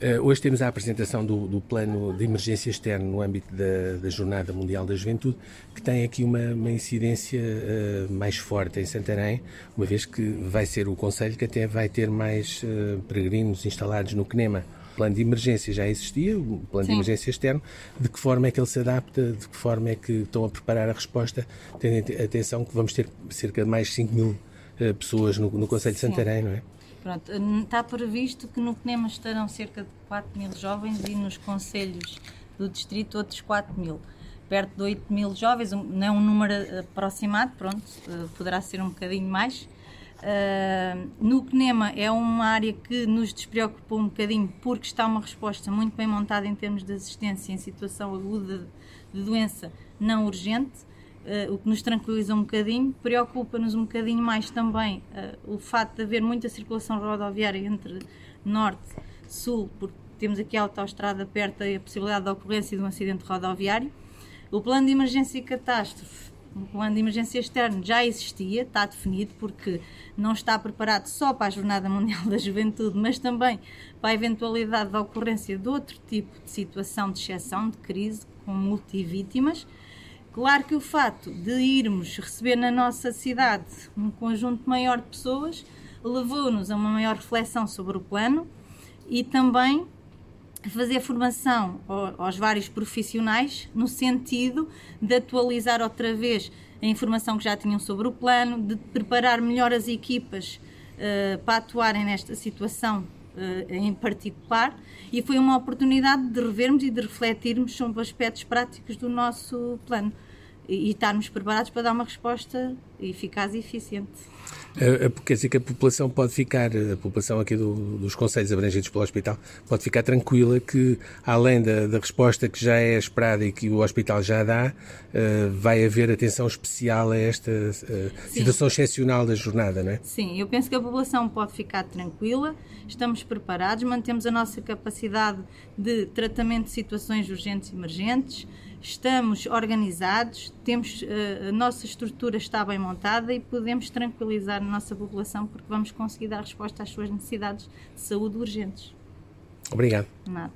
Uh, hoje temos a apresentação do, do, plano de emergência externo no âmbito da, da Jornada Mundial da Juventude, que tem aqui uma, uma incidência uh, mais forte em Santarém, uma vez que vai ser o Conselho que até vai ter mais uh, peregrinos instalados no CNEMA. O plano de emergência já existia, o plano Sim. de emergência externo, de que forma é que ele se adapta, de que forma é que estão a preparar a resposta, tendo atenção que vamos ter cerca de mais 5 mil pessoas no, no Conselho de Santarém, não é? Pronto, está previsto que no CNEMA estarão cerca de 4 mil jovens e nos conselhos do distrito outros 4 mil. Perto de 8 mil jovens, não é um número aproximado, pronto, eh, poderá ser um bocadinho mais. Uh, no CNEMA é uma área que nos despreocupou um bocadinho porque está uma resposta muito bem montada em termos de assistência em situação aguda de doença não urgente uh, o que nos tranquiliza um bocadinho. Preocupa-nos um bocadinho mais também uh, o facto de haver muita circulação rodoviária entre norte e sul, porque temos aqui a autoestrada perto e a possibilidade de ocorrência de um acidente rodoviário. O plano de emergência e catástrofe, o plano de emergência externo já existia, está definido, porque não está preparado só para a Jornada Mundial da Juventude, mas também para a eventualidade da ocorrência de outro tipo de situação de exceção, de crise, com multivítimas. Claro que o fato de irmos receber na nossa cidade um conjunto maior de pessoas levou-nos a uma maior reflexão sobre o plano e também fazer formação aos vários profissionais no sentido de atualizar outra vez a informação que já tinham sobre o plano, de preparar melhor as equipas uh, para atuarem nesta situação em particular e foi uma oportunidade de revermos e de refletirmos sobre aspectos práticos do nosso plano e, estarmos preparados para dar uma resposta eficaz e eficiente. Quer dizer que a população pode ficar, a população aqui do, dos conselhos abrangidos pelo hospital, pode ficar tranquila que, além da, da, resposta que já é esperada e que o hospital já dá, uh, vai haver atenção especial a esta uh, situação excepcional da jornada, não é? Sim, eu penso que a população pode ficar tranquila, estamos preparados, mantemos a nossa capacidade de tratamento de situações urgentes e emergentes estamos organizados, temos, eh, a nossa estrutura está bem montada e podemos tranquilizar a nossa população porque vamos conseguir dar resposta às suas necessidades de saúde urgentes. Obrigado. Nada.